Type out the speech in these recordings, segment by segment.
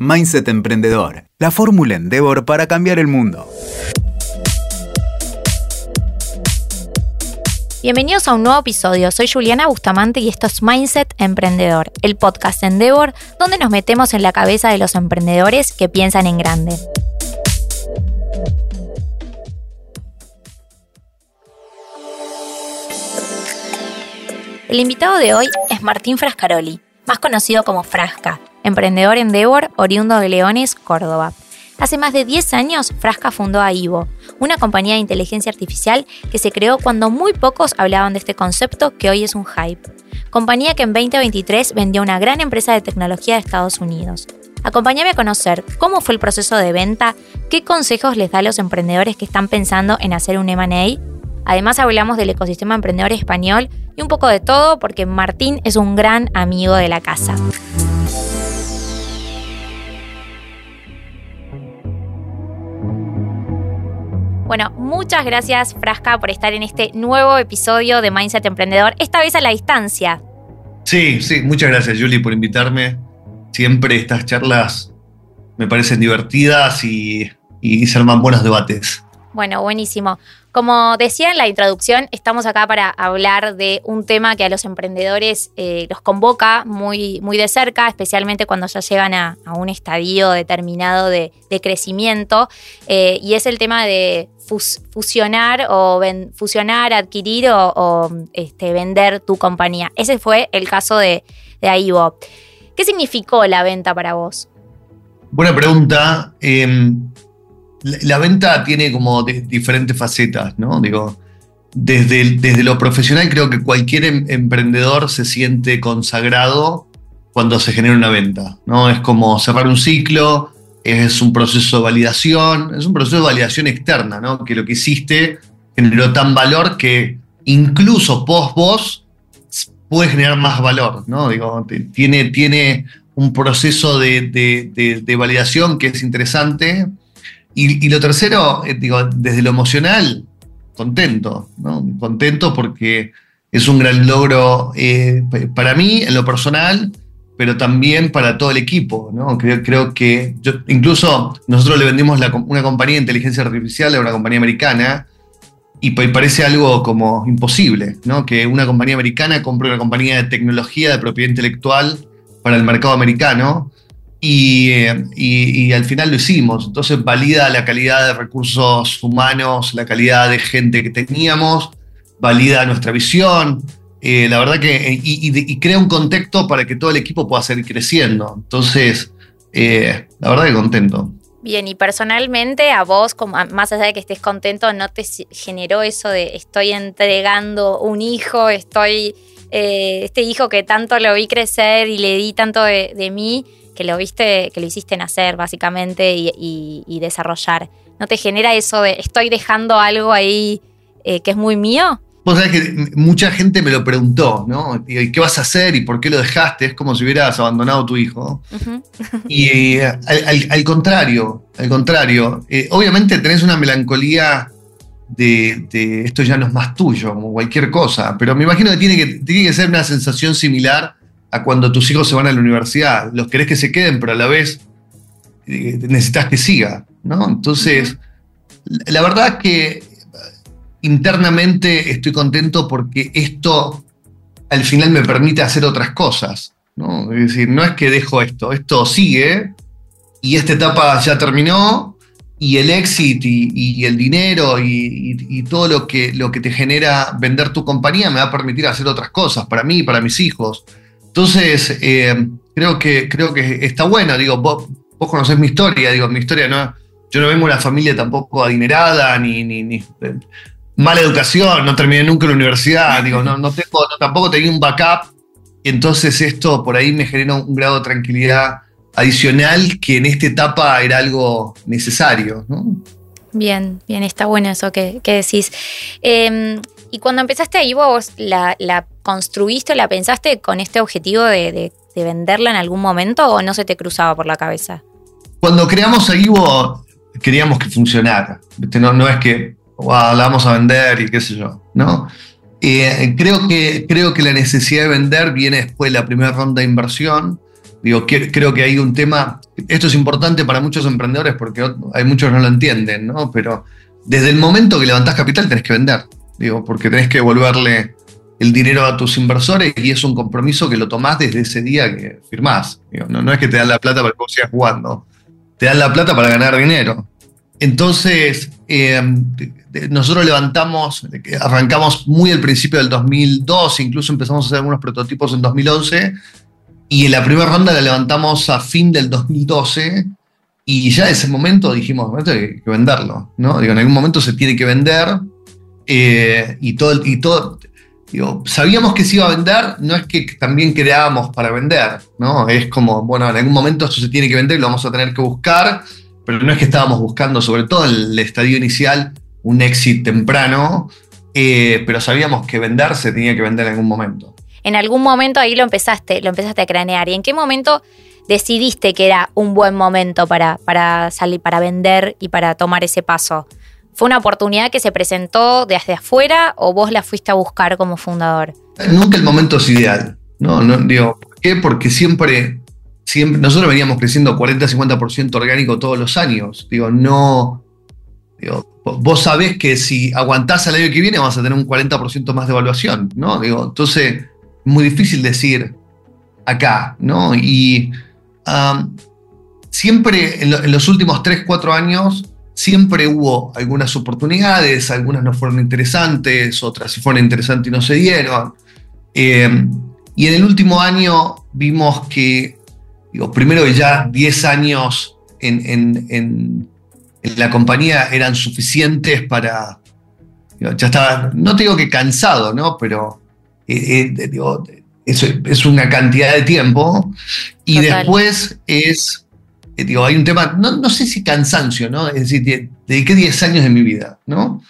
Mindset Emprendedor, la fórmula Endeavor para cambiar el mundo. Bienvenidos a un nuevo episodio. Soy Juliana Bustamante y esto es Mindset Emprendedor, el podcast Endeavor donde nos metemos en la cabeza de los emprendedores que piensan en grande. El invitado de hoy es Martín Frascaroli, más conocido como Frasca, emprendedor Endeavor, oriundo de Leones, Córdoba. Hace más de 10 años, Frasca fundó a Ivo, una compañía de inteligencia artificial que se creó cuando muy pocos hablaban de este concepto que hoy es un hype. Compañía que en 2023 vendió una gran empresa de tecnología de Estados Unidos. Acompáñame a conocer cómo fue el proceso de venta, qué consejos les da a los emprendedores que están pensando en hacer un M&A Además hablamos del ecosistema emprendedor español y un poco de todo porque Martín es un gran amigo de la casa. Bueno, muchas gracias Frasca por estar en este nuevo episodio de Mindset Emprendedor, esta vez a la distancia. Sí, sí, muchas gracias Julie por invitarme. Siempre estas charlas me parecen divertidas y, y se arman buenos debates. Bueno, buenísimo. Como decía en la introducción, estamos acá para hablar de un tema que a los emprendedores eh, los convoca muy, muy de cerca, especialmente cuando ya llegan a, un estadio determinado de, crecimiento, eh, y es el tema de fusionar o fusionar, adquirir o, este, vender tu compañía. Ese fue el caso de, de. ¿Qué significó la venta para vos? Buena pregunta. Em, la venta tiene como diferentes facetas, ¿no? Digo, desde, desde lo profesional creo que cualquier em, emprendedor se siente consagrado cuando se genera una venta, ¿no? Es como cerrar un ciclo, es un proceso de validación, es un proceso de validación externa, ¿no? Que lo que hiciste generó tan valor que incluso post vos puede generar más valor, ¿no? Digo, tiene, tiene un proceso de, de validación que es interesante y, lo tercero, eh, digo, desde lo emocional, contento, ¿no? Contento porque es un gran logro eh, para mí, en lo personal, pero también para todo el equipo, ¿no? Creo, creo que yo, incluso nosotros le vendimos una compañía de inteligencia artificial a una compañía americana y parece algo como imposible, ¿no? Que una compañía americana compre una compañía de tecnología de propiedad intelectual para el mercado americano y, al final lo hicimos. Entonces valida la calidad de recursos humanos, la calidad de gente que teníamos, valida nuestra visión. Eh, la verdad que, y, crea un contexto para que todo el equipo pueda seguir creciendo. Entonces, eh, la verdad que contento. Bien, y personalmente a vos, como, más allá de que estés contento, ¿no te generó eso de estoy entregando un hijo, estoy, eh, este hijo que tanto lo vi crecer y le di tanto de mí? Que lo viste, que lo hiciste nacer básicamente y, desarrollar. ¿No te genera eso de estoy dejando algo ahí eh, que es muy mío? Vos sabés que mucha gente me lo preguntó, ¿no? ¿Y qué vas a hacer y por qué lo dejaste? Es como si hubieras abandonado a tu hijo. Y eh, al, contrario, al contrario, eh, obviamente tenés una melancolía de, esto ya no es más tuyo, como cualquier cosa, pero me imagino que tiene que, tiene que ser una sensación similar a cuando tus hijos se van a la universidad. Los querés que se queden, pero a la vez eh, necesitas que siga, ¿no? Entonces, la verdad es que internamente estoy contento porque esto al final me permite hacer otras cosas, ¿no? Es decir, no es que dejo esto, esto sigue y esta etapa ya terminó y el éxito y, el dinero y, todo lo que, lo que te genera vender tu compañía me va a permitir hacer otras cosas para mí, para mis hijos. Entonces, eh, creo, que, creo que está bueno, digo, vos, vos, conocés mi historia, digo, mi historia no, yo no vengo de una familia tampoco adinerada, ni, ni, mala educación, no terminé nunca la universidad, digo, no, no tengo, tampoco tenía un backup, entonces esto por ahí me genera un grado de tranquilidad adicional que en esta etapa era algo necesario, Bien, bien, está bueno eso que, decís. Em, y cuando empezaste ahí, vos la, la construiste, la pensaste con este objetivo de, venderla en algún momento o no se te cruzaba por la cabeza? Cuando creamos a Ivo, queríamos que funcionara. No, no es que la vamos a vender y qué sé yo, ¿no? Eh, creo, que, creo que la necesidad de vender viene después de la primera ronda de inversión Digo, creo que hay un tema, esto es importante para muchos emprendedores porque hay muchos que no lo entienden, ¿no? Pero desde el momento que levantás capital tenés que vender, digo, porque tenés que devolverle el dinero a tus inversores y es un compromiso que lo tomás desde ese día que firmás. no, es que te dan la plata para que vos sigas jugando, te dan la plata para ganar dinero. Entonces, eh, nosotros levantamos, arrancamos muy al principio del 2012, incluso empezamos a hacer algunos prototipos en 2011, y en la primera ronda la levantamos a fin del 2012, y ya en ese momento dijimos, hay que venderlo, ¿no? Digo, en algún momento se tiene que vender, eh, y todo, y todo digo, sabíamos que se iba a vender, no es que también creábamos para vender, ¿no? Es como, bueno, en algún momento esto se tiene que vender, lo vamos a tener que buscar, pero no es que estábamos buscando, sobre todo en el estadio inicial, un éxito temprano, eh, pero sabíamos que vender se tenía que vender en algún momento. En algún momento ahí lo empezaste, lo empezaste a cranear. ¿Y en qué momento decidiste que era un buen momento para, para salir, para vender y para tomar ese paso? ¿Fue una oportunidad que se presentó desde afuera o vos la fuiste a buscar como fundador? Nunca el momento es ideal. No, digo, ¿por qué? Porque siempre, siempre nosotros veníamos creciendo 40-50% orgánico todos los años. Digo, no. Digo, vos sabés que si aguantás el año que viene vas a tener un 40% más de evaluación, ¿no? Digo, entonces, es muy difícil decir acá, ¿no? Y siempre en, los últimos 3, 4 años siempre hubo algunas oportunidades, algunas no fueron interesantes, otras sí fueron interesantes y no se dieron. Eh, y en el último año vimos que, digo, primero ya 10 años en, la compañía eran suficientes para, ya estaba, no te digo que cansado, ¿no? Pero eh, eh, es, una cantidad de tiempo. Y después es eh, digo, hay un tema, no, sé si cansancio, ¿no? Es decir, dediqué 10 años de mi vida, ¿no?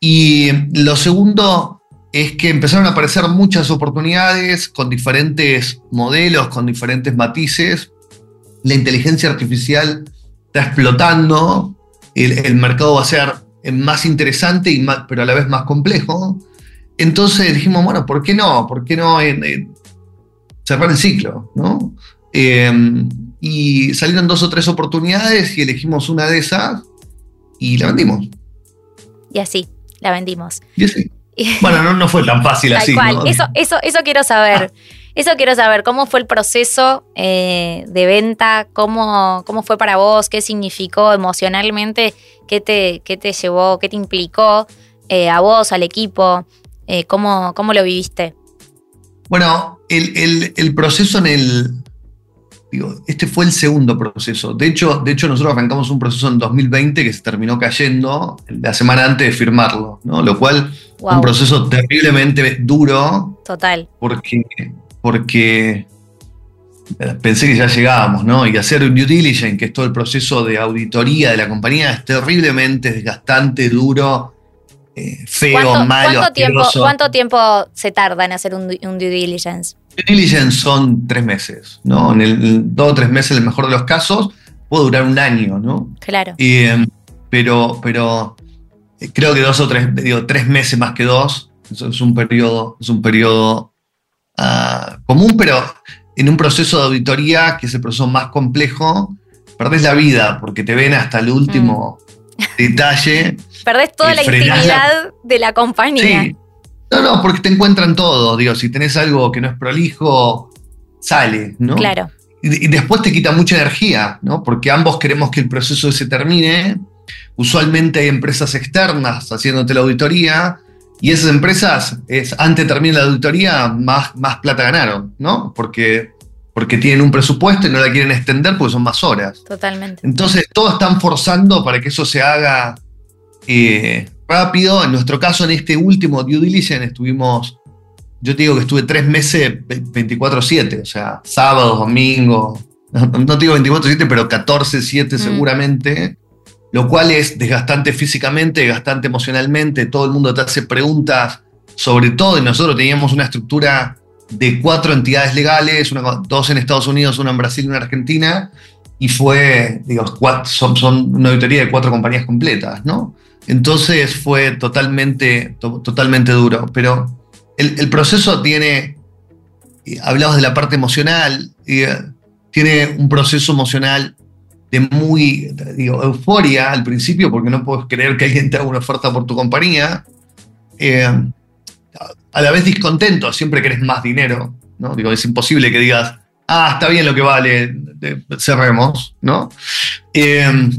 Y lo segundo es que empezaron a aparecer muchas oportunidades con diferentes modelos, con diferentes matices. La inteligencia artificial está explotando, el, mercado va a ser más interesante, y más, pero a la vez más complejo. Entonces dijimos, bueno, ¿por qué no? ¿Por qué no cerrar el ciclo? ¿no? Eh, y salieron dos o tres oportunidades y elegimos una de esas y la vendimos. Y así, la vendimos. Y así. Bueno, no, fue tan fácil así. Eso, eso, eso quiero saber. Eso quiero saber, ¿cómo fue el proceso eh, de venta? ¿Cómo, ¿Cómo fue para vos? ¿Qué significó emocionalmente? ¿Qué te, qué te llevó? ¿Qué te implicó eh, a vos, al equipo? Eh, ¿cómo, ¿Cómo lo viviste? Bueno, el, el proceso en el, este fue el segundo proceso. De hecho, de hecho, nosotros arrancamos un proceso en 2020 que se terminó cayendo la semana antes de firmarlo, ¿no? Lo cual fue un proceso terriblemente duro. Total. Porque, porque eh, pensé que ya llegábamos, ¿no? Y hacer un due diligence, que es todo el proceso de auditoría de la compañía, es terriblemente desgastante, duro, eh, feo, malo. ¿cuánto tiempo, ¿Cuánto tiempo se tarda en hacer un due diligence? diligence son tres meses, ¿no? En el, dos o tres meses, en el mejor de los casos, puede durar un año, ¿no? Claro. Em, pero, pero eh, creo que dos o tres, digo, tres meses más que dos, es un periodo, es un periodo ah, común, pero en un proceso de auditoría, que es el proceso más complejo, perdés la vida porque te ven hasta el último mm. Detalle. Perdés toda la intimidad de la compañía. Sí. No, no, porque te encuentran todo. Digo, si tenés algo que no es prolijo, sale, ¿no? Claro. Y, después te quita mucha energía, ¿no? Porque ambos queremos que el proceso se termine. Usualmente hay empresas externas haciéndote la auditoría. Y esas empresas, es, antes de terminar la auditoría, más, más plata ganaron, ¿no? Porque, porque tienen un presupuesto y no la quieren extender porque son más horas. Totalmente. Entonces, todos están forzando para que eso se haga eh, rápido. En nuestro caso, en este último due diligence, estuvimos, yo te digo que estuve tres meses 24-7, o sea, sábado, domingo, no, te digo 24-7, pero 14-7 mm. seguramente, lo cual es desgastante físicamente, desgastante emocionalmente, todo el mundo te hace preguntas sobre todo, y nosotros teníamos una estructura de cuatro entidades legales, dos en Estados Unidos, una en Brasil y una en Argentina, y fue, digo, son, son una auditoría de cuatro compañías completas, ¿no? Entonces fue totalmente, totalmente duro. Pero el, proceso tiene, hablamos de la parte emocional, y, tiene un proceso emocional de muy, digo, euforia al principio, porque no puedes creer que alguien te haga una oferta por tu compañía. Eh, a la vez discontento, siempre querés más dinero, ¿no? Digo, es imposible que digas, ah, está bien lo que vale, cerremos, ¿no? Eh,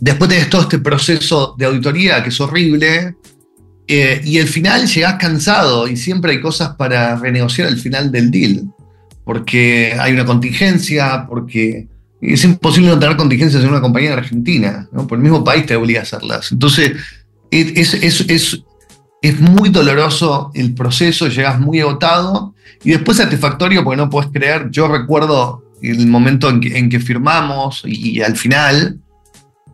después tenés todo este proceso de auditoría que es horrible, eh, y al final llegás cansado y siempre hay cosas para renegociar al final del deal, porque hay una contingencia, porque es imposible no tener contingencias en una compañía en Argentina, ¿no? por el mismo país te obliga a hacerlas. Entonces, es, es, es, es muy doloroso el proceso, llegas muy agotado y después satisfactorio porque no puedes creer. Yo recuerdo el momento en que, en que firmamos y, al final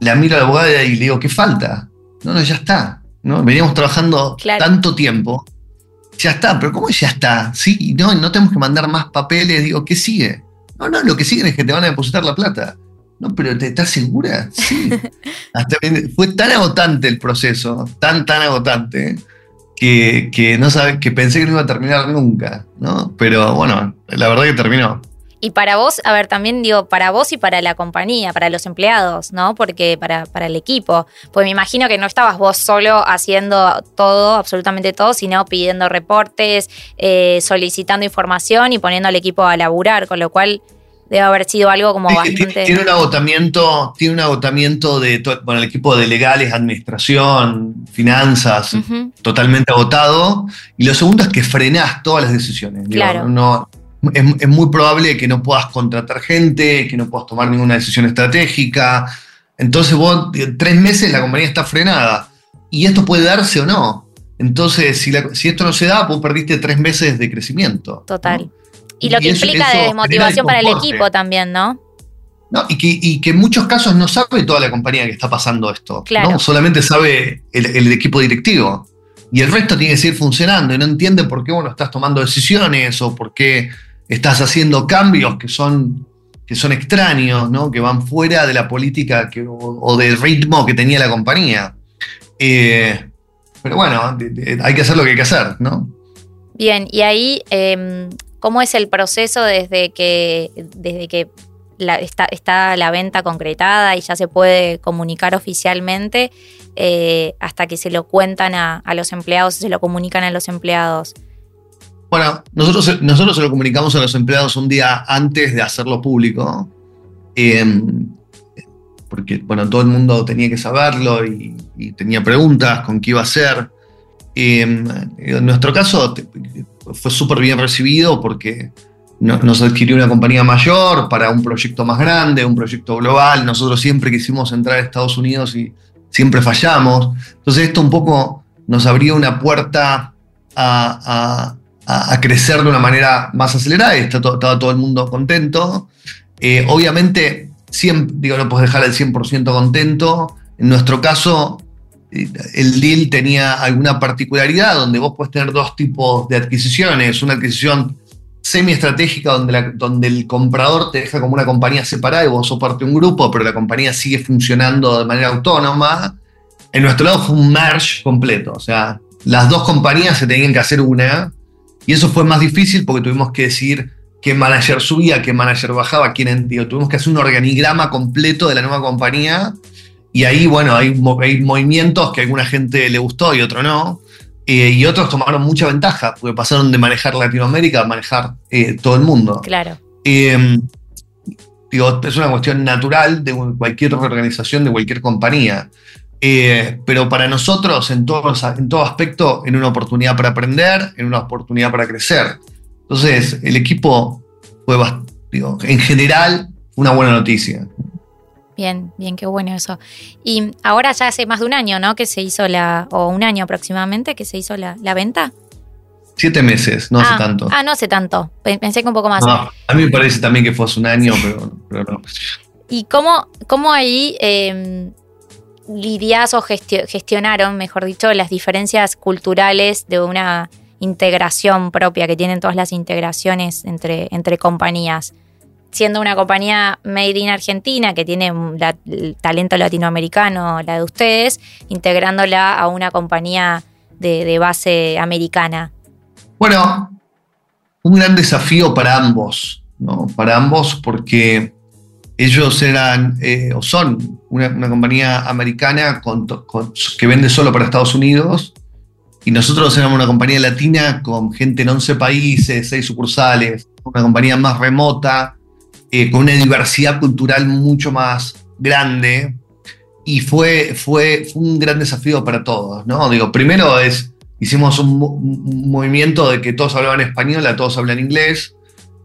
la miro a la abogada y le digo, ¿qué falta? No, no, ya está. ¿no? Veníamos trabajando tanto tiempo. Ya está, pero ¿cómo ya está? Sí, no, no tenemos que mandar más papeles. Digo, ¿qué sigue? No, no, lo que sigue es que te van a depositar la plata. No, pero ¿te estás segura? Sí. fue tan agotante el proceso, tan, tan agotante, que, que, no sabe, que pensé que no iba a terminar nunca, ¿no? Pero bueno, la verdad que terminó. Y para vos, a ver, también digo, para vos y para la compañía, para los empleados, ¿no? Porque para, para el equipo. Pues me imagino que no estabas vos solo haciendo todo, absolutamente todo, sino pidiendo reportes, eh, solicitando información y poniendo al equipo a laburar, con lo cual debe haber sido algo como bastante. Tiene un agotamiento, tiene un agotamiento de bueno, el equipo de legales, administración, finanzas, totalmente agotado. Y lo segundo es que frenás todas las decisiones. Claro. no, es, muy probable que no puedas contratar gente, que no puedas tomar ninguna decisión estratégica. Entonces vos, tres meses la compañía está frenada. Y esto puede darse o no. Entonces, si, si esto no se da, vos perdiste tres meses de crecimiento. Total. Y lo que implica de desmotivación para el equipo también, ¿no? No, y, que, y que, en muchos casos no sabe toda la compañía que está pasando esto. Claro. Solamente sabe el, el, equipo directivo. Y el resto tiene que seguir funcionando y no entiende por qué vos no estás tomando decisiones o por qué estás haciendo cambios que son, que son extraños, ¿no? que van fuera de la política que, o, del ritmo que tenía la compañía. Eh, pero bueno, hay que hacer lo que hay que hacer, ¿no? Bien, y ahí, em, ¿cómo es el proceso desde que, desde que está, la venta concretada y ya se puede comunicar oficialmente eh, hasta que se lo cuentan a, a los empleados, se lo comunican a los empleados? Bueno, nosotros, nosotros se lo comunicamos a los empleados un día antes de hacerlo público, em, porque bueno, todo el mundo tenía que saberlo y, tenía preguntas con qué iba a ser. Em, en nuestro caso fue súper bien recibido porque nos adquirió una compañía mayor para un proyecto más grande, un proyecto global. Nosotros siempre quisimos entrar a Estados Unidos y siempre fallamos. Entonces esto un poco nos abrió una puerta a crecer de una manera más acelerada y estaba todo el mundo contento. Eh, obviamente, siempre, digo, no puedes dejar el 100% contento. En nuestro caso, el deal tenía alguna particularidad donde vos puedes tener dos tipos de adquisiciones. Una adquisición semi-estratégica donde, donde el comprador te deja como una compañía separada y vos sos un grupo, pero la compañía sigue funcionando de manera autónoma. En nuestro lado fue un merge completo, o sea, las dos compañías se tenían que hacer una y eso fue más difícil porque tuvimos que decir qué manager subía, qué manager bajaba, quién digo, tuvimos que hacer un organigrama completo de la nueva compañía. Y ahí, bueno, hay, hay movimientos que a alguna gente le gustó y otro no. Eh, y otros tomaron mucha ventaja, porque pasaron de manejar Latinoamérica a manejar eh, todo el mundo. Claro. Eh, digo, es una cuestión natural de cualquier organización, de cualquier compañía. Eh, pero para nosotros, en todo, en todo aspecto, en una oportunidad para aprender, en una oportunidad para crecer. Entonces, el equipo fue, digo, en general, una buena noticia. Bien, bien, qué bueno eso. Y ahora ya hace más de un año, ¿no? Que se hizo la, o un año aproximadamente, que se hizo la, venta. Siete meses, no hace ah, tanto. Ah, no hace tanto. Pensé que un poco más. a mí me parece también que fue hace un año, pero, no. ¿Y cómo, cómo ahí em, lidias o gestionaron, mejor dicho, las diferencias culturales de una integración propia que tienen todas las integraciones entre, entre compañías. Siendo una compañía made in Argentina que tiene el talento latinoamericano, la de ustedes, integrándola a una compañía de, base americana. Bueno, un gran desafío para ambos. ¿no? Para ambos porque ellos eran eh, o son una, compañía americana que vende solo para Estados Unidos y nosotros éramos una compañía latina con gente en 11 países, 6 sucursales, una compañía más remota, eh, con una diversidad cultural mucho más grande y fue, fue, fue un gran desafío para todos, ¿no? Digo, primero es, hicimos un, movimiento de que todos hablaban español, a todos hablan inglés,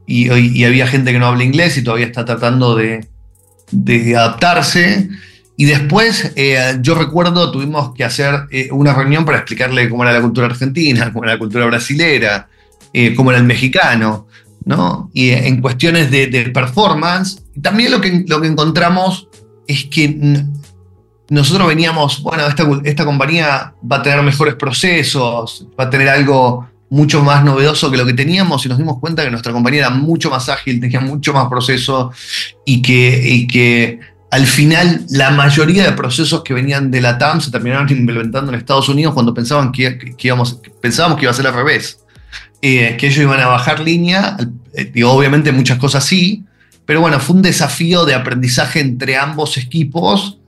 y, y, había gente que no habla inglés y todavía está tratando de, de adaptarse. Y después, eh, yo recuerdo, tuvimos que hacer eh, una reunión para explicarle cómo era la cultura argentina, cómo era la cultura brasilera, eh, cómo era el mexicano, ¿no? Y en cuestiones de, performance, también lo que, lo que encontramos es que nosotros veníamos, bueno, esta, esta compañía va a tener mejores procesos, va a tener algo mucho más novedoso que lo que teníamos y nos dimos cuenta que nuestra compañía era mucho más ágil, tenía mucho más proceso y que, que al final la mayoría de procesos que venían de la TAM se terminaron implementando en Estados Unidos cuando pensaban que, íbamos, pensábamos que iba a ser al revés. Eh, que ellos iban a bajar línea, y eh, obviamente muchas cosas sí, pero bueno, fue un desafío de aprendizaje entre ambos equipos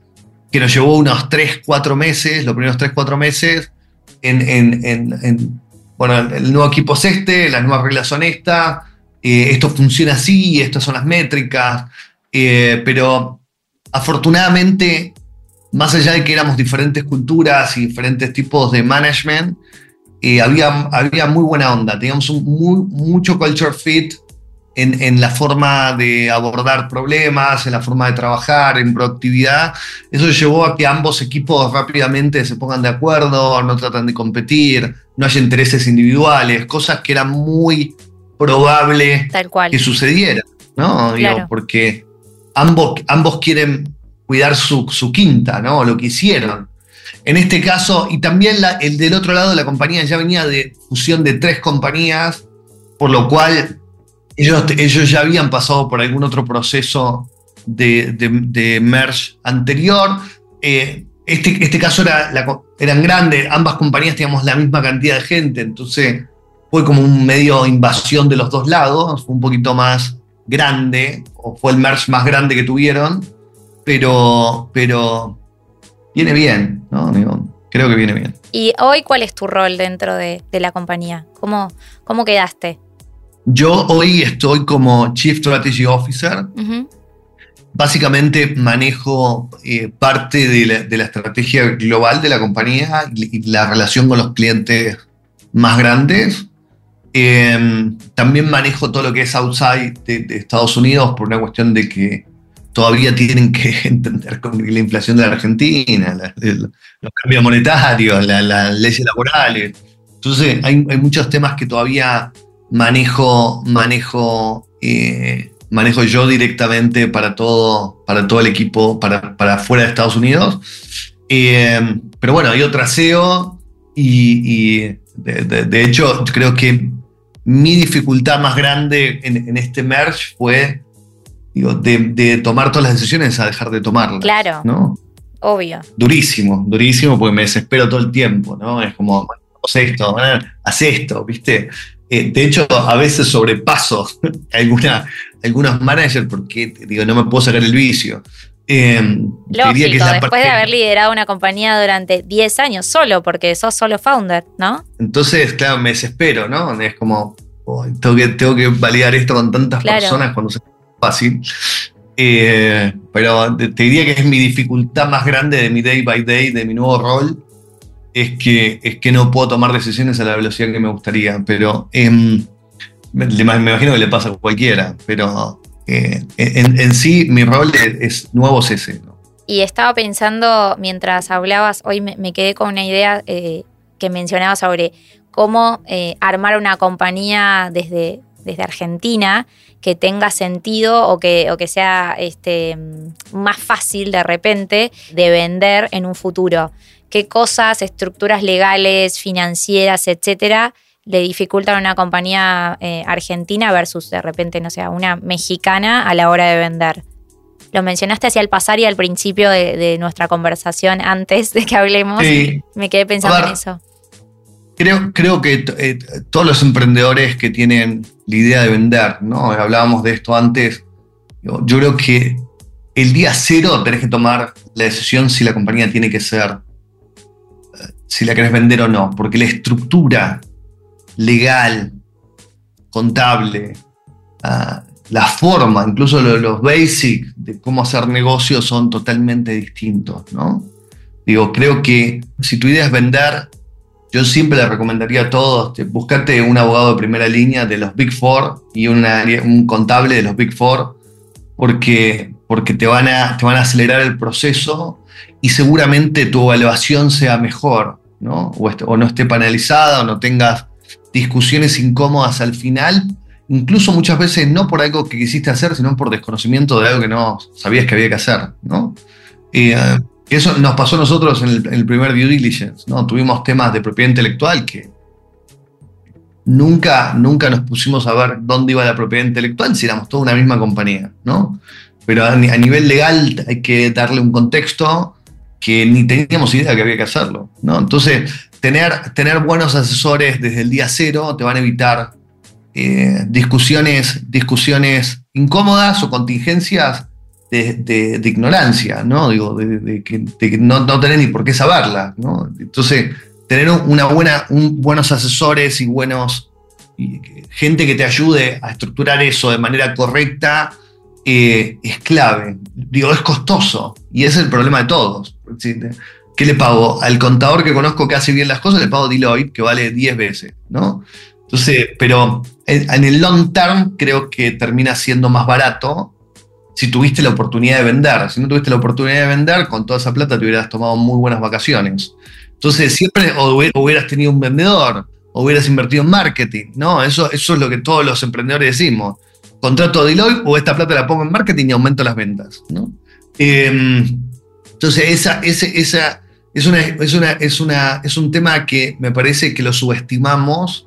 que nos llevó unos 3, 4 meses, los primeros 3, 4 meses, en, bueno, el nuevo equipo es este, las nuevas reglas son estas, eh, esto funciona así, estas son las métricas, eh, pero afortunadamente, más allá de que éramos diferentes culturas y diferentes tipos de management, eh, había, había muy buena onda, teníamos un muy, mucho culture fit en, la forma de abordar problemas, en la forma de trabajar, en productividad. Eso llevó a que ambos equipos rápidamente se pongan de acuerdo, no tratan de competir, no haya intereses individuales, cosas que era muy probable que sucedieran, ¿no? porque ambos, ambos quieren cuidar su, quinta, ¿no? Lo que hicieron. En este caso, y también el del otro lado la compañía ya venía de fusión de tres compañías, por lo cual ellos, ellos ya habían pasado por algún otro proceso de, de, merge anterior. Eh, este, este caso era eran grandes, ambas compañías teníamos la misma cantidad de gente, entonces fue como un medio invasión de los dos lados, fue un poquito más grande, o fue el merge más grande que tuvieron, pero, pero viene bien, ¿no? creo que viene bien. ¿Y hoy cuál es tu rol dentro de, la compañía? ¿Cómo, ¿Cómo quedaste? Yo hoy estoy como Chief Strategy Officer. Básicamente manejo eh, parte de la, estrategia global de la compañía y la relación con los clientes más grandes. Em, también manejo todo lo que es outside de, Estados Unidos por una cuestión de que todavía tienen que entender con la inflación de la Argentina, los cambios monetarios, las leyes laborales. Entonces hay, muchos temas que todavía manejo, manejo, eh, manejo yo directamente para todo, para todo el equipo, para, para fuera de Estados Unidos. Eh, pero bueno, hay otra SEO y, de, hecho creo que mi dificultad más grande en, este merge fue digo, de, tomar todas las decisiones a dejar de tomarlas. Claro. ¿no? Obvio. Durísimo, durísimo porque me desespero todo el tiempo, ¿no? Es como, haz esto, haz esto, ¿viste? Eh, de hecho, a veces sobrepaso alguna, algunos managers porque digo, no me puedo sacar el vicio. Eh, Lógico, después de haber liderado una compañía durante 10 años solo, porque sos solo founder, ¿no? Entonces, claro, me desespero, ¿no? Es como, tengo, que, tengo que validar esto con tantas personas cuando se fácil. Eh, pero te diría que es mi dificultad más grande de mi day by day, de mi nuevo rol, es que, es que no puedo tomar decisiones a la velocidad que me gustaría, pero em, me, imagino que le pasa a cualquiera, pero eh, en, sí mi rol es, nuevo es ese. Y estaba pensando, mientras hablabas, hoy me, quedé con una idea eh, que mencionaba sobre cómo eh, armar una compañía desde, desde Argentina que tenga sentido o que, o que sea este, más fácil de repente de vender en un futuro qué cosas, estructuras legales, financieras, etcétera, le dificultan a una compañía eh, argentina versus de repente, no sé, una mexicana a la hora de vender. Lo mencionaste hacia el pasar y al principio de, nuestra conversación antes de que hablemos. Me quedé pensando en eso. Creo, creo que eh, todos los emprendedores que tienen la idea de vender, ¿no? Hablábamos de esto antes. Yo, creo que el día cero tenés que tomar la decisión si la compañía tiene que ser, eh, si la querés vender o no, porque la estructura legal, contable, ah, la forma, incluso los, basics de cómo hacer negocios son totalmente distintos, ¿no? Digo, creo que si tu idea es vender, yo siempre le recomendaría a todos, buscarte un abogado de primera línea de los Big Four y un contable de los Big Four, porque, porque te, van a, te van a acelerar el proceso y seguramente tu evaluación sea mejor, ¿no? O, no esté penalizada o no tengas discusiones incómodas al final, incluso muchas veces no por algo que quisiste hacer, sino por desconocimiento de algo que no sabías que había que hacer, ¿no? Y, eso nos pasó a nosotros en el, primer due diligence, ¿no? Tuvimos temas de propiedad intelectual que nunca, nunca nos pusimos a ver dónde iba la propiedad intelectual si éramos toda una misma compañía, ¿no? Pero a, nivel legal hay que darle un contexto que ni teníamos idea que había que hacerlo, ¿no? Entonces, tener, tener buenos asesores desde el día cero te van a evitar eh, discusiones, discusiones incómodas o contingencias de, ignorancia, ¿no? Digo, de, que, no, no, tenés ni por qué saberla, ¿no? Entonces, tener una buena, buenos asesores y buenos gente que te ayude a estructurar eso de manera correcta eh, es clave. Digo, es costoso y es el problema de todos. ¿Qué le pago? Al contador que conozco que hace bien las cosas le pago Deloitte, que vale 10 veces, ¿no? Entonces, pero en el long term creo que termina siendo más barato si tuviste la oportunidad de vender. Si no tuviste la oportunidad de vender, con toda esa plata te hubieras tomado muy buenas vacaciones. Entonces, siempre hubieras tenido un vendedor, o hubieras invertido en marketing, ¿no? Eso, es lo que todos los emprendedores decimos. Contrato a Deloitte o esta plata la pongo en marketing y aumento las ventas, ¿no? Em, entonces, esa, es, es un tema que me parece que lo subestimamos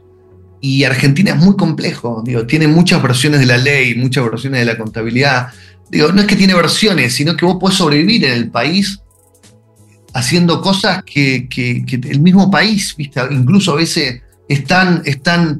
y Argentina es muy complejo, digo, tiene muchas versiones de la ley, muchas versiones de la contabilidad. Digo, no es que tiene versiones, sino que vos podés sobrevivir en el país haciendo cosas que, el mismo país, ¿viste? incluso a veces es tan,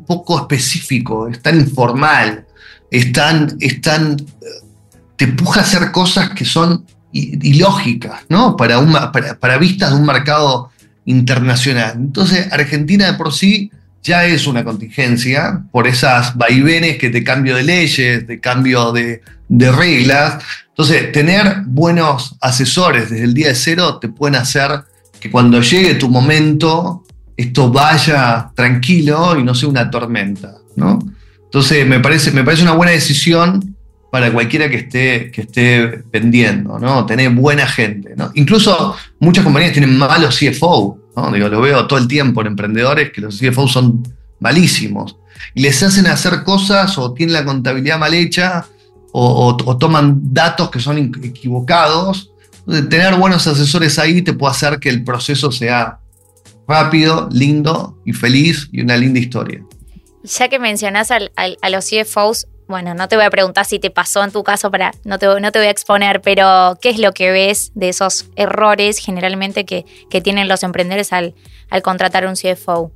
poco específico, es tan informal, es tan, te empuja a hacer cosas que son ilógicas, ¿no? Para, para, para vistas de un mercado internacional. Entonces, Argentina de por sí ya es una contingencia por esas vaivenes que te cambio de leyes, de cambio de, reglas. Entonces, tener buenos asesores desde el día de cero te pueden hacer que cuando llegue tu momento, esto vaya tranquilo y no sea una tormenta, ¿no? Entonces, me parece, me parece una buena decisión para cualquiera que esté, que esté vendiendo, ¿no? Tener buena gente, ¿no? Incluso muchas compañías tienen malos CFO, Digo, lo veo todo el tiempo en emprendedores que los CFO son malísimos y les hacen hacer cosas o tienen la contabilidad mal hecha o, toman datos que son equivocados. tener buenos asesores ahí te puede hacer que el proceso sea rápido, lindo y feliz y una linda historia. Ya que mencionás a los CFOs, bueno, no te voy a preguntar si te pasó en tu caso, para, no, te, no te voy a exponer, pero ¿qué es lo que ves de esos errores generalmente que, tienen los emprendedores al, al, contratar un CFO?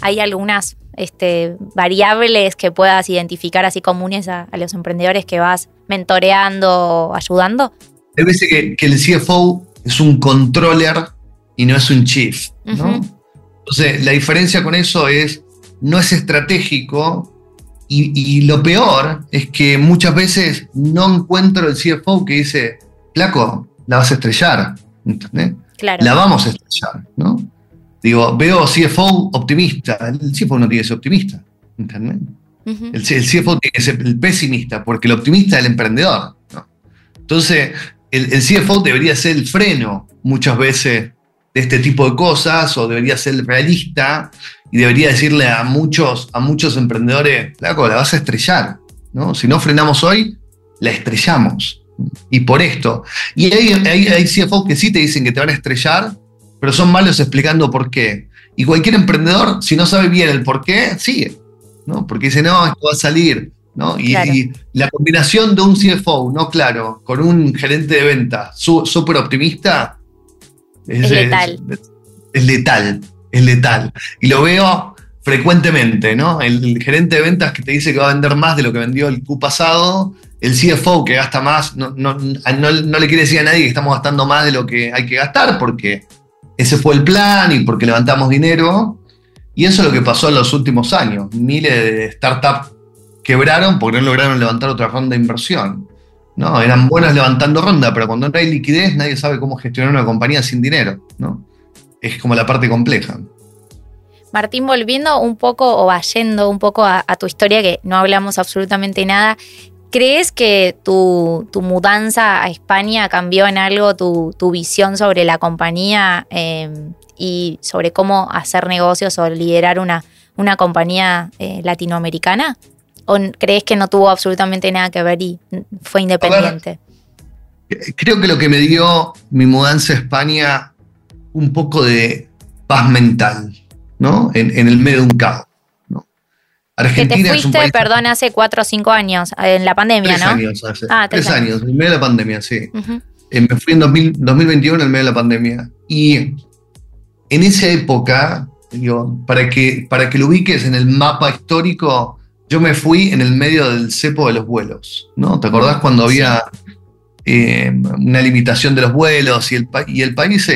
¿Hay algunas este, variables que puedas identificar así comunes a, los emprendedores que vas mentoreando o ayudando? Hay veces que, que, el CFO es un controller y no es un chief, ¿no? Entonces, la diferencia con eso es, no es estratégico, y, lo peor es que muchas veces no encuentro el CFO que dice, Flaco, la vas a estrellar. ¿entendés? La vamos a estrellar, ¿no? Digo, veo CFO optimista. El CFO no tiene que ser optimista. ¿entendés? el, CFO tiene que ser el pesimista, porque el optimista es el emprendedor. Entonces, el, el, CFO debería ser el freno muchas veces de este tipo de cosas, o debería ser el realista y debería decirle a muchos, a muchos emprendedores, la vas a estrellar, ¿no? Si no frenamos hoy, la estrellamos. Y por esto. Y hay, hay, hay CFOs que sí te dicen que te van a estrellar, pero son malos explicando por qué. Y cualquier emprendedor, si no sabe bien el por qué, sigue, ¿no? Porque dice, no, esto va a salir, ¿no? Y, la combinación de un CFO, no claro, con un gerente de venta súper optimista, es, letal. es letal es letal. Y lo veo frecuentemente, ¿no? El, gerente de ventas que te dice que va a vender más de lo que vendió el Q pasado, el CFO que gasta más, no, no, le quiere decir a nadie que estamos gastando más de lo que hay que gastar porque ese fue el plan y porque levantamos dinero. Y eso es lo que pasó en los últimos años. Miles de startups quebraron porque no lograron levantar otra ronda de inversión. No, eran buenos levantando ronda, pero cuando no hay liquidez nadie sabe cómo gestionar una compañía sin dinero. ¿no? Es como la parte compleja. Martín, volviendo un poco o vayendo un poco a, tu historia, que no hablamos absolutamente nada, ¿crees que tu, mudanza a España cambió en algo tu, visión sobre la compañía em, y sobre cómo hacer negocios o liderar una, una compañía eh, latinoamericana? ¿O crees que no tuvo absolutamente nada que ver y fue independiente? creo que lo que me dio mi mudanza a España, un poco de paz mental. ¿no? En, el medio de un caos. ¿no? Argentina que te fuiste, perdón, hace cuatro o cinco años, en la pandemia, tres Años hace, ah, tres, años. en el medio de la pandemia, sí. Eh, me fui en 2021 en el medio de la pandemia. Y en esa época, digo, para que, para que lo ubiques en el mapa histórico, yo me fui en el medio del cepo de los vuelos, ¿no? ¿Te acordás cuando había eh, una limitación de los vuelos y el, y el país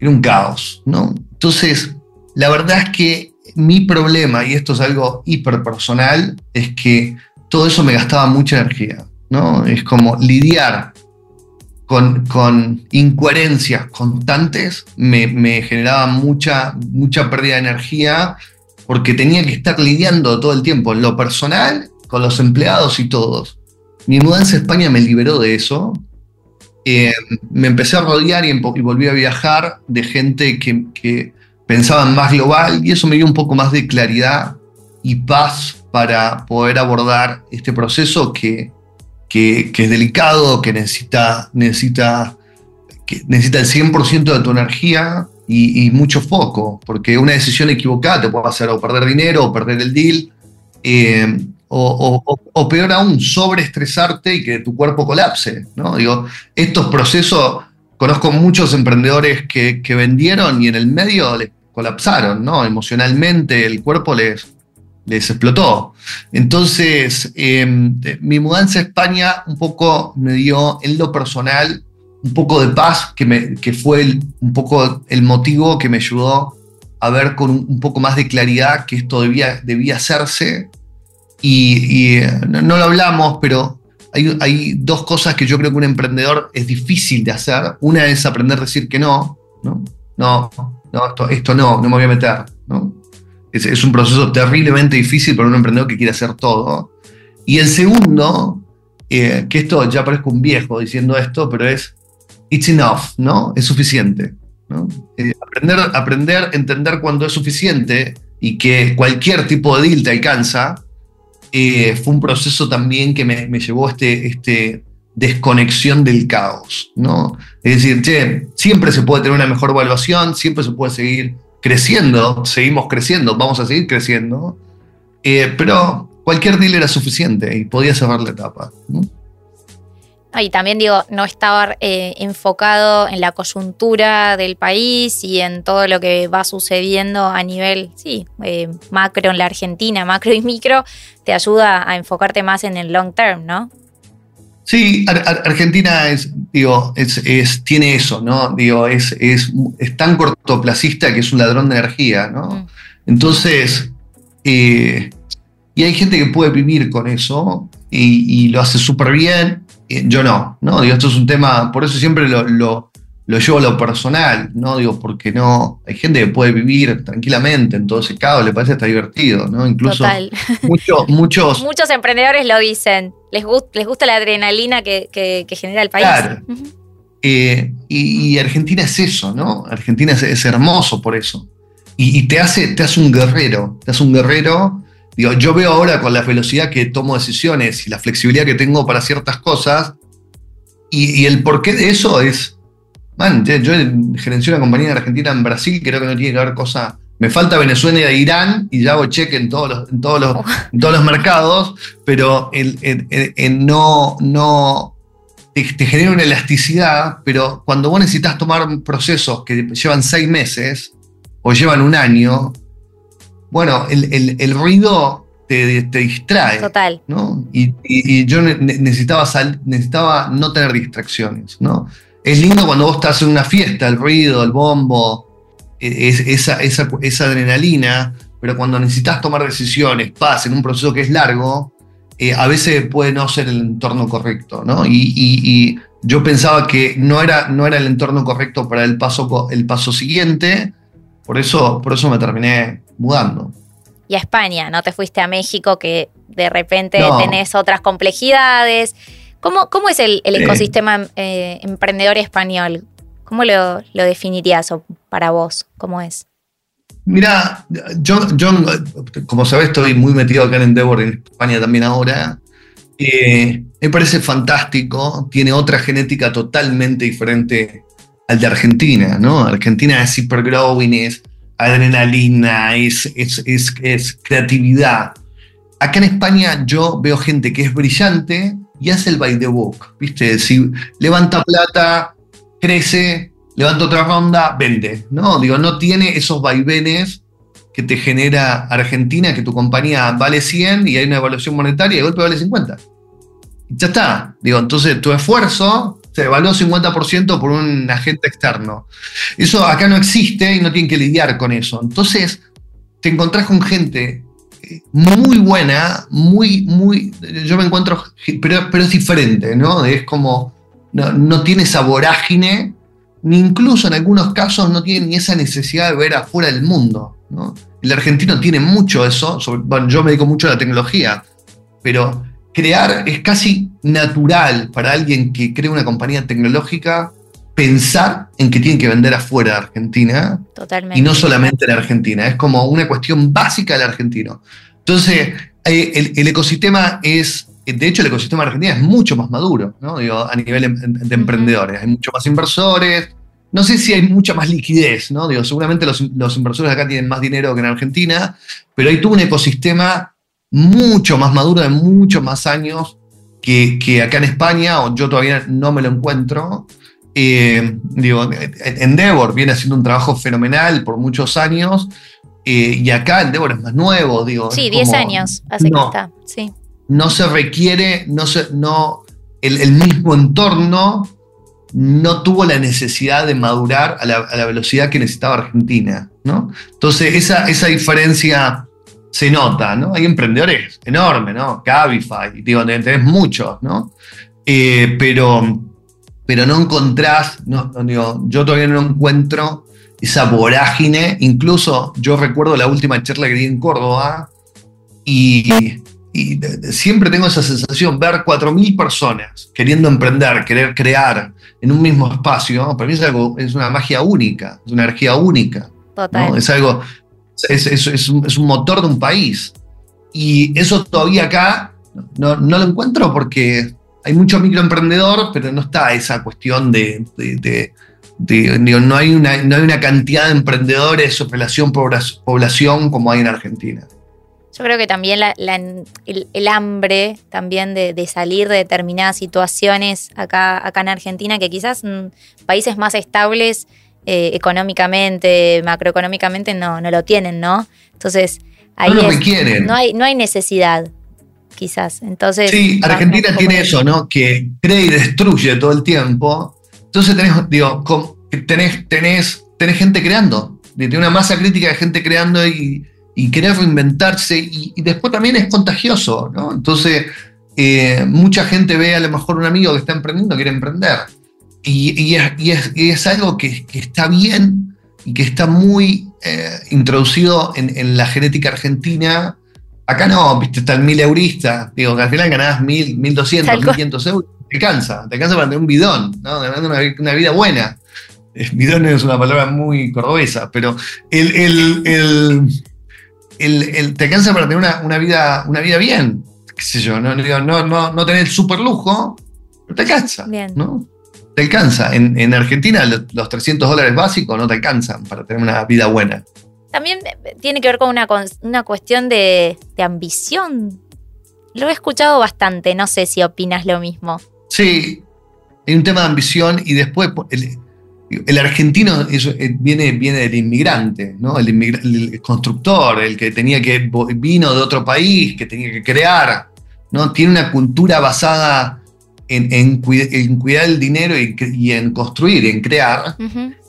era un caos, ¿no? Entonces, la verdad es que mi problema, y esto es algo hiperpersonal, es que todo eso me gastaba mucha energía, ¿no? Es como lidiar con, con incoherencias constantes me, me, generaba mucha, mucha pérdida de energía porque tenía que estar lidiando todo el tiempo lo personal, con los empleados y todos. Mi mudanza a España me liberó de eso. Eh, me empecé a rodear y, volví a viajar de gente que, que pensaban más global y eso me dio un poco más de claridad y paz para poder abordar este proceso que, que, es delicado, que necesita, necesita, necesita el 100% de tu energía y, mucho foco, porque una decisión equivocada te puede hacer o perder dinero o perder el deal, eh, o, o, peor aún, sobreestresarte y que tu cuerpo colapse. ¿no? Digo, estos procesos, conozco muchos emprendedores que, que vendieron y en el medio les colapsaron, ¿no? Emocionalmente el cuerpo les, les explotó. Entonces, em, mi mudanza a España un poco me dio en lo personal un poco de paz, que, me, que fue un poco el motivo que me ayudó a ver con un, poco más de claridad que esto debía, debía hacerse. Y, eh, no, lo hablamos, pero hay, dos cosas que yo creo que un emprendedor es difícil de hacer. Una es aprender a decir que no, ¿no? No, no, esto, no, no me voy a meter. ¿no? Es, un proceso terriblemente difícil para un emprendedor que quiere hacer todo. Y el segundo, eh, que esto ya parezco un viejo diciendo esto, pero es it's enough, ¿no? Es suficiente. Eh, aprender, aprender, entender cuándo es suficiente y que cualquier tipo de deal te alcanza, eh, fue un proceso también que me, llevó este, este desconexión del caos, ¿no? Es decir, siempre se puede tener una mejor evaluación, siempre se puede seguir creciendo, seguimos creciendo, vamos a seguir creciendo, eh, pero cualquier deal era suficiente y podía cerrar la etapa. Y también digo, no estaba eh, enfocado en la coyuntura del país y en todo lo que va sucediendo a nivel, sí, eh, macro en la Argentina, macro y micro, te ayuda a enfocarte más en el long term, ¿no? Sí, Argentina es, digo, es, tiene eso, ¿no? Digo, es, es, tan cortoplacista que es un ladrón de energía, ¿no? Mm. Entonces, eh, y hay gente que puede vivir con eso y, lo hace súper bien, yo no, ¿no? Digo, esto es un tema, por eso siempre lo, lo llevo a lo personal, ¿no? Digo, porque no, hay gente que puede vivir tranquilamente en todo ese caos, le parece hasta divertido, ¿no? Incluso muchos, muchos emprendedores lo dicen, les, les gusta la adrenalina que, genera el país. Claro. Eh, y, Argentina es eso, ¿no? Argentina es, hermoso por eso. Y, te, hace, te hace un guerrero, te hace un guerrero. Digo, yo veo ahora con la velocidad que tomo decisiones y la flexibilidad que tengo para ciertas cosas, y, y el porqué de eso es Man, yo gerencié una compañía en Argentina en Brasil, creo que no tiene que ver cosa. Me falta Venezuela e Irán y ya hago cheque en todos los, en todos los, oh. todos los mercados, pero el, no, no te, genera una elasticidad, pero cuando vos necesitas tomar procesos que llevan seis meses, o llevan un año, bueno, el, ruido te, distrae. Total. ¿no? Y, yo necesitaba, necesitaba no tener distracciones. ¿no? Es lindo cuando vos estás en una fiesta, el ruido, el bombo, e, esa, esa, adrenalina, pero cuando necesitas tomar decisiones, paz en un proceso que es largo, eh, a veces puede no ser el entorno correcto. ¿no? Y, yo pensaba que no era, no era el entorno correcto para el paso, el paso siguiente, por eso, por eso me terminé mudando. Y a España, no te fuiste a México que de repente tenés otras complejidades. ¿Cómo, cómo es el, ecosistema eh, emprendedor español? ¿Cómo lo, definirías para vos? ¿Cómo es? Mira, yo, como sabes, estoy muy metido acá en Endeavor, en España también ahora. Eh, me parece fantástico, tiene otra genética totalmente diferente al de Argentina, ¿no? Argentina es hipergrowing, es adrenalina, es, es, creatividad. Acá en España yo veo gente que es brillante y hace el by the book, ¿viste? Si levanta plata, crece, levanta otra ronda, vende, ¿no? Digo, no tiene esos vaivenes que te genera Argentina, que tu compañía vale 100 y hay una evaluación monetaria y de golpe vale 50. Y ya está. Digo, entonces tu esfuerzo se evaluó 50% por un agente externo. Eso acá no existe y no tienen que lidiar con eso. Entonces, te encontrás con gente eh, muy buena, muy, muy. Yo me encuentro. Pero, pero es diferente, ¿no? Es como. No, tiene esa vorágine, ni incluso en algunos casos no tiene ni esa necesidad de ver afuera del mundo. ¿no? El argentino tiene mucho eso. bueno, yo me dedico mucho a la tecnología, pero crear, es casi natural para alguien que crea una compañía tecnológica pensar en que tienen que vender afuera de Argentina. Totalmente. Y no solamente en Argentina. Es como una cuestión básica del argentino. Entonces, eh, el, ecosistema es, de hecho, el ecosistema de Argentina es mucho más maduro, ¿no? Digo, a nivel em, de emprendedores. Hay mucho más inversores. No sé si hay mucha más liquidez, ¿no? Digo, seguramente los, los inversores acá tienen más dinero que en Argentina, pero hay todo un ecosistema mucho más maduro de muchos más años que, acá en España, o yo todavía no me lo encuentro. Eh, digo, Endeavor viene haciendo un trabajo fenomenal por muchos años, eh, y acá Endeavor es más nuevo, digo. Sí, 10 años hace que está, sí. No se requiere, no se, no, el, mismo entorno no tuvo la necesidad de madurar a la, velocidad que necesitaba Argentina, ¿no? Entonces, esa, esa diferencia se nota, ¿no? Hay emprendedores enormes, ¿no? Cabify, digo, tenés muchos, ¿no? Eh, pero, pero no encontrás, no, digo, yo todavía no encuentro esa vorágine, incluso yo recuerdo la última charla que di en Córdoba y, siempre tengo esa sensación, ver 4.000 personas queriendo emprender, querer crear en un mismo espacio, para mí es, algo, es una magia única, es una energía única. Total. Es algo, es, un, motor de un país. Y eso todavía acá no, lo encuentro porque hay mucho microemprendedor, pero no está esa cuestión de, no, hay una, no hay una cantidad de emprendedores o relación población como hay en Argentina. Yo creo que también el, hambre también de, salir de determinadas situaciones acá, acá en Argentina, que quizás en países más estables eh, económicamente, macroeconómicamente no, no lo tienen, ¿no? Entonces, ahí no, no, hay, no hay necesidad, quizás. Entonces, sí, Argentina tiene eso, ¿no? Que cree y destruye todo el tiempo. Entonces tenés, digo, tenés, tenés, tenés gente creando, tiene una masa crítica de gente creando y, y querer reinventarse y, después también es contagioso, ¿no? Entonces, eh, mucha gente ve a lo mejor un amigo que está emprendiendo, quiere emprender. Y, es, algo que, está bien y que está muy eh, introducido en, la genética argentina. Acá no, viste, está el mil eurista. Digo, que al final ganás mil, mil doscientos, mil quinientos euros. Te alcanza, te alcanza para tener un bidón, ¿no? Una, una vida buena. El bidón es una palabra muy cordobesa, pero el, te alcanza para tener una, vida, una vida bien. ¿Qué sé yo? No, no, no, no tener super lujo, pero te alcanza. Bien. ¿no? Te alcanza. En, Argentina los 300 dólares básicos no te alcanzan para tener una vida buena. También tiene que ver con una, una cuestión de, ambición. Lo he escuchado bastante, no sé si opinas lo mismo. Sí, hay un tema de ambición y después el argentino eh, viene, viene del inmigrante, ¿no? El, constructor, el que tenía que vino de otro país, que tenía que crear, ¿no? Tiene una cultura basada en, cuidar el dinero y, en construir, en crear.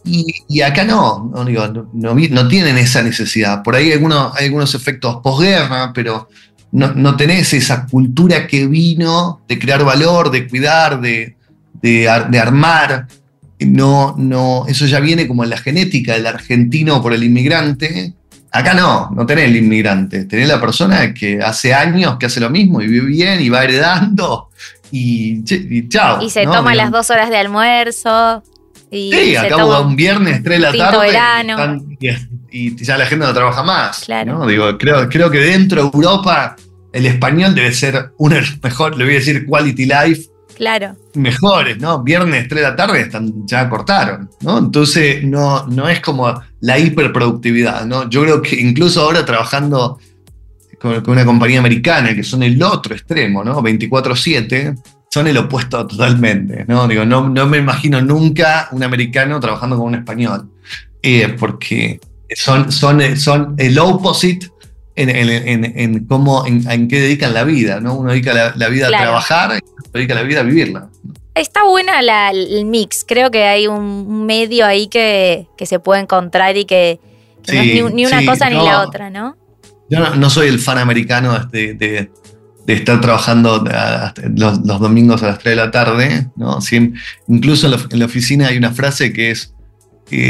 y, acá no, no, tienen esa necesidad. Por ahí hay algunos, hay algunos efectos posguerra, pero no, tenés esa cultura que vino de crear valor, de cuidar, de, de, de armar no, no, eso ya viene como en la genética del argentino por el inmigrante. Acá no, no tenés el inmigrante, tenés la persona que hace años que hace lo mismo y vive bien y va heredando y, chao. Y se toma las dos horas de almuerzo. Y sí, acabo un viernes, tres de la tarde. Y, ya la gente no trabaja más. Claro. Digo, creo, creo que dentro de Europa el español debe ser uno de los mejores, le voy a decir quality life Claro. Mejores, ¿no? Viernes 3 de la tarde están, ya cortaron, ¿no? Entonces no, no es como la hiperproductividad, ¿no? Yo creo que incluso ahora trabajando con, una compañía americana, que son el otro extremo, ¿no? 24-7, son el opuesto totalmente, ¿no? Digo, no, no me imagino nunca un americano trabajando con un español, eh, porque son, son, son el opposite en, cómo, en, qué dedican la vida, ¿no? Uno dedica la, vida a trabajar y otro dedica la vida a vivirla. Está buena el mix, creo que hay un medio ahí que, se puede encontrar y que, no es ni, una cosa ni la otra, ¿no? Yo no, soy el fan americano de, estar trabajando los, domingos a las 3 de la tarde, ¿no? incluso en la, oficina hay una frase que es,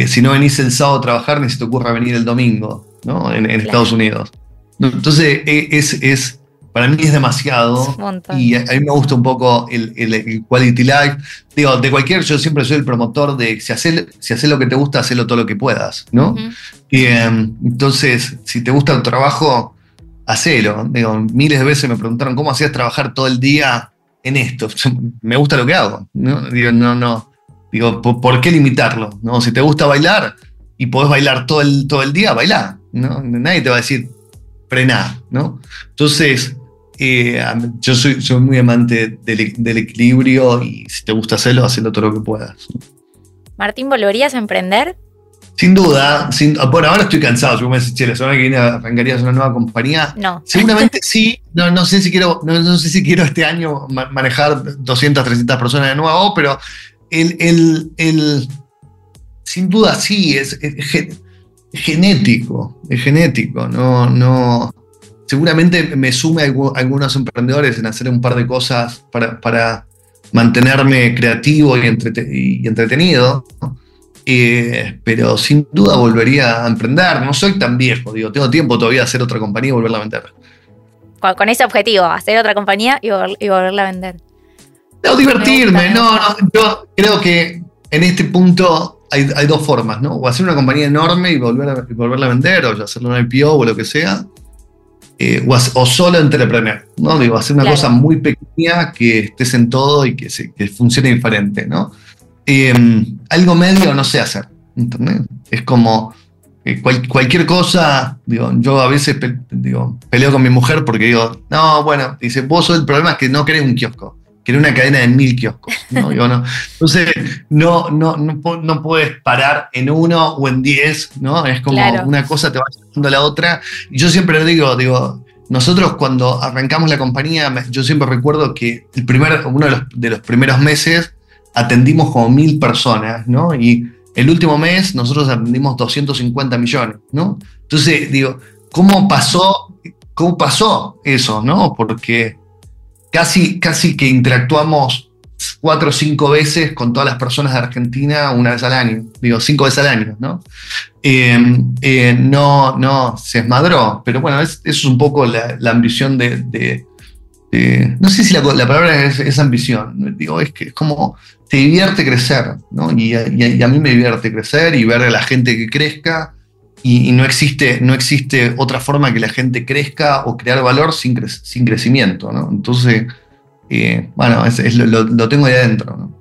si no venís el sábado a trabajar, ni se te ocurra venir el domingo, ¿no? En, Estados Unidos. Entonces, e, es, es, para mí es demasiado. y a, mí me gusta un poco el, el, quality life. Digo, de cualquier, yo siempre soy el promotor de si haces si lo que te gusta, hazlo todo lo que puedas, ¿no? y, em, entonces, si te gusta el trabajo, hacelo. Digo, miles de veces me preguntaron cómo hacías trabajar todo el día en esto. me gusta lo que hago. ¿no? Digo, no, no. Digo, ¿por, qué limitarlo? ¿no? Si te gusta bailar y podés bailar todo el, todo el día, bailá. ¿no? Nadie te va a decir, frenar, ¿no? Entonces, eh, yo soy, soy, muy amante del, equilibrio y si te gusta hacerlo, hazlo todo lo que puedas. Martín, ¿volverías a emprender? Sin duda, sin, bueno, ahora estoy cansado. Si me decís, che, la semana que viene arrancarías una nueva compañía. No. Seguramente sí. No, no, sé si quiero, no, sé si quiero este año manejar 200, 300 personas de nuevo, pero el, el, el sin duda sí. es es genético, es genético, no, no. Seguramente me sume algunos emprendedores en hacer un par de cosas para, mantenerme creativo y, entretenido, eh, pero sin duda volvería a emprender. No soy tan viejo, digo, tengo tiempo todavía de hacer otra compañía y volverla a vender. Con, ese objetivo, hacer otra compañía y, volverla a vender. No, divertirme, no, no, yo creo que en este punto hay, dos formas, ¿no? O hacer una compañía enorme y, volver a, volverla a vender, o hacerlo en IPO o lo que sea, eh, o, solo entrepreneur, ¿no? Digo, hacer una cosa muy pequeña que estés en todo y que, se, que funcione diferente, ¿no? Em, algo medio no sé hacer, ¿entendés? Es como eh, cualquier cosa, digo, yo a veces digo, peleo con mi mujer porque digo, no, bueno, dice, vos sos el problema es que no querés un kiosco era una cadena de mil kioscos. ¿no? Entonces, no, no, no, puedes parar en uno o en diez, ¿no? Es como una cosa te va llevando a la otra. Y yo siempre digo, digo, nosotros cuando arrancamos la compañía, yo siempre recuerdo que el primer, uno de los, de los primeros meses atendimos como mil personas, ¿no? Y el último mes nosotros atendimos 250 millones, ¿no? Entonces, digo, ¿cómo pasó, cómo pasó eso, ¿no? Porque casi, casi que interactuamos cuatro o cinco veces con todas las personas de Argentina una vez al año, digo, cinco veces al año, ¿no? Em, eh, no, se esmadró, pero bueno, eso es un poco la, ambición de, no sé si la, palabra es, ambición, digo, es que es como te divierte crecer, ¿no? Y, a mí me divierte crecer y ver a la gente que crezca y, no, existe, no existe otra forma que la gente crezca o crear valor sin, sin crecimiento, ¿no? Entonces, eh, bueno, lo, tengo ahí adentro, ¿no?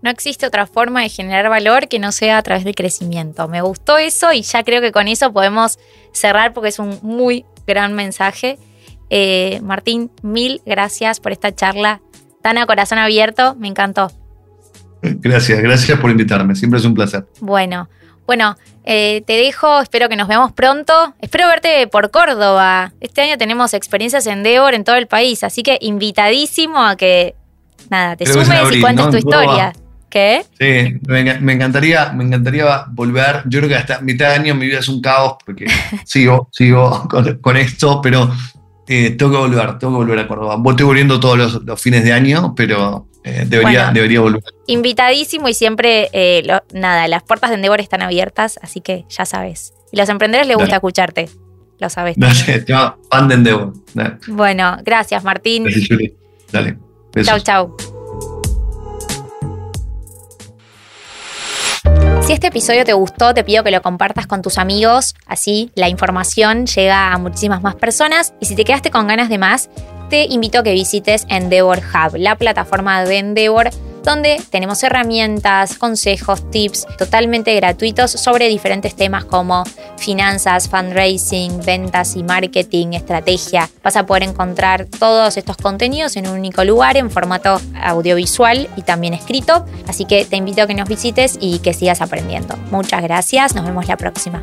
No existe otra forma de generar valor que no sea a través del crecimiento. Me gustó eso y ya creo que con eso podemos cerrar porque es un muy gran mensaje. Eh, Martín, mil gracias por esta charla tan a corazón abierto. Me encantó. Gracias, gracias por invitarme. Siempre es un placer. Bueno, bueno, eh, te dejo, espero que nos veamos pronto. Espero verte por Córdoba. Este año tenemos experiencias en Devor en todo el país, así que invitadísimo a que, nada, te sumes y cuentes tu historia. ¿Qué? Sí, me, encantaría, me encantaría volver. Yo creo que hasta mitad de año mi vida es un caos porque sigo, sigo con, esto, pero eh, tengo que volver, tengo que volver a Córdoba. Estoy volviendo todos los, fines de año, pero eh, debería, debería volver. Invitadísimo y siempre, eh, nada, las puertas de Endeavor están abiertas, así que ya sabes. Y a los emprendedores les gusta escucharte, lo sabes. Dale, fan de Endeavor. Bueno, gracias Martín. Gracias, Juli. Dale. Chau, chau. Si este episodio te gustó, te pido que lo compartas con tus amigos, así la información llega a muchísimas más personas. Y si te quedaste con ganas de más, te invito a que visites Endeavor Hub, la plataforma de Endeavor donde tenemos herramientas, consejos, tips totalmente gratuitos sobre diferentes temas como finanzas, fundraising, ventas y marketing, estrategia. Vas a poder encontrar todos estos contenidos en un único lugar en formato audiovisual y también escrito. Así que te invito a que nos visites y que sigas aprendiendo. Muchas gracias, nos vemos la próxima.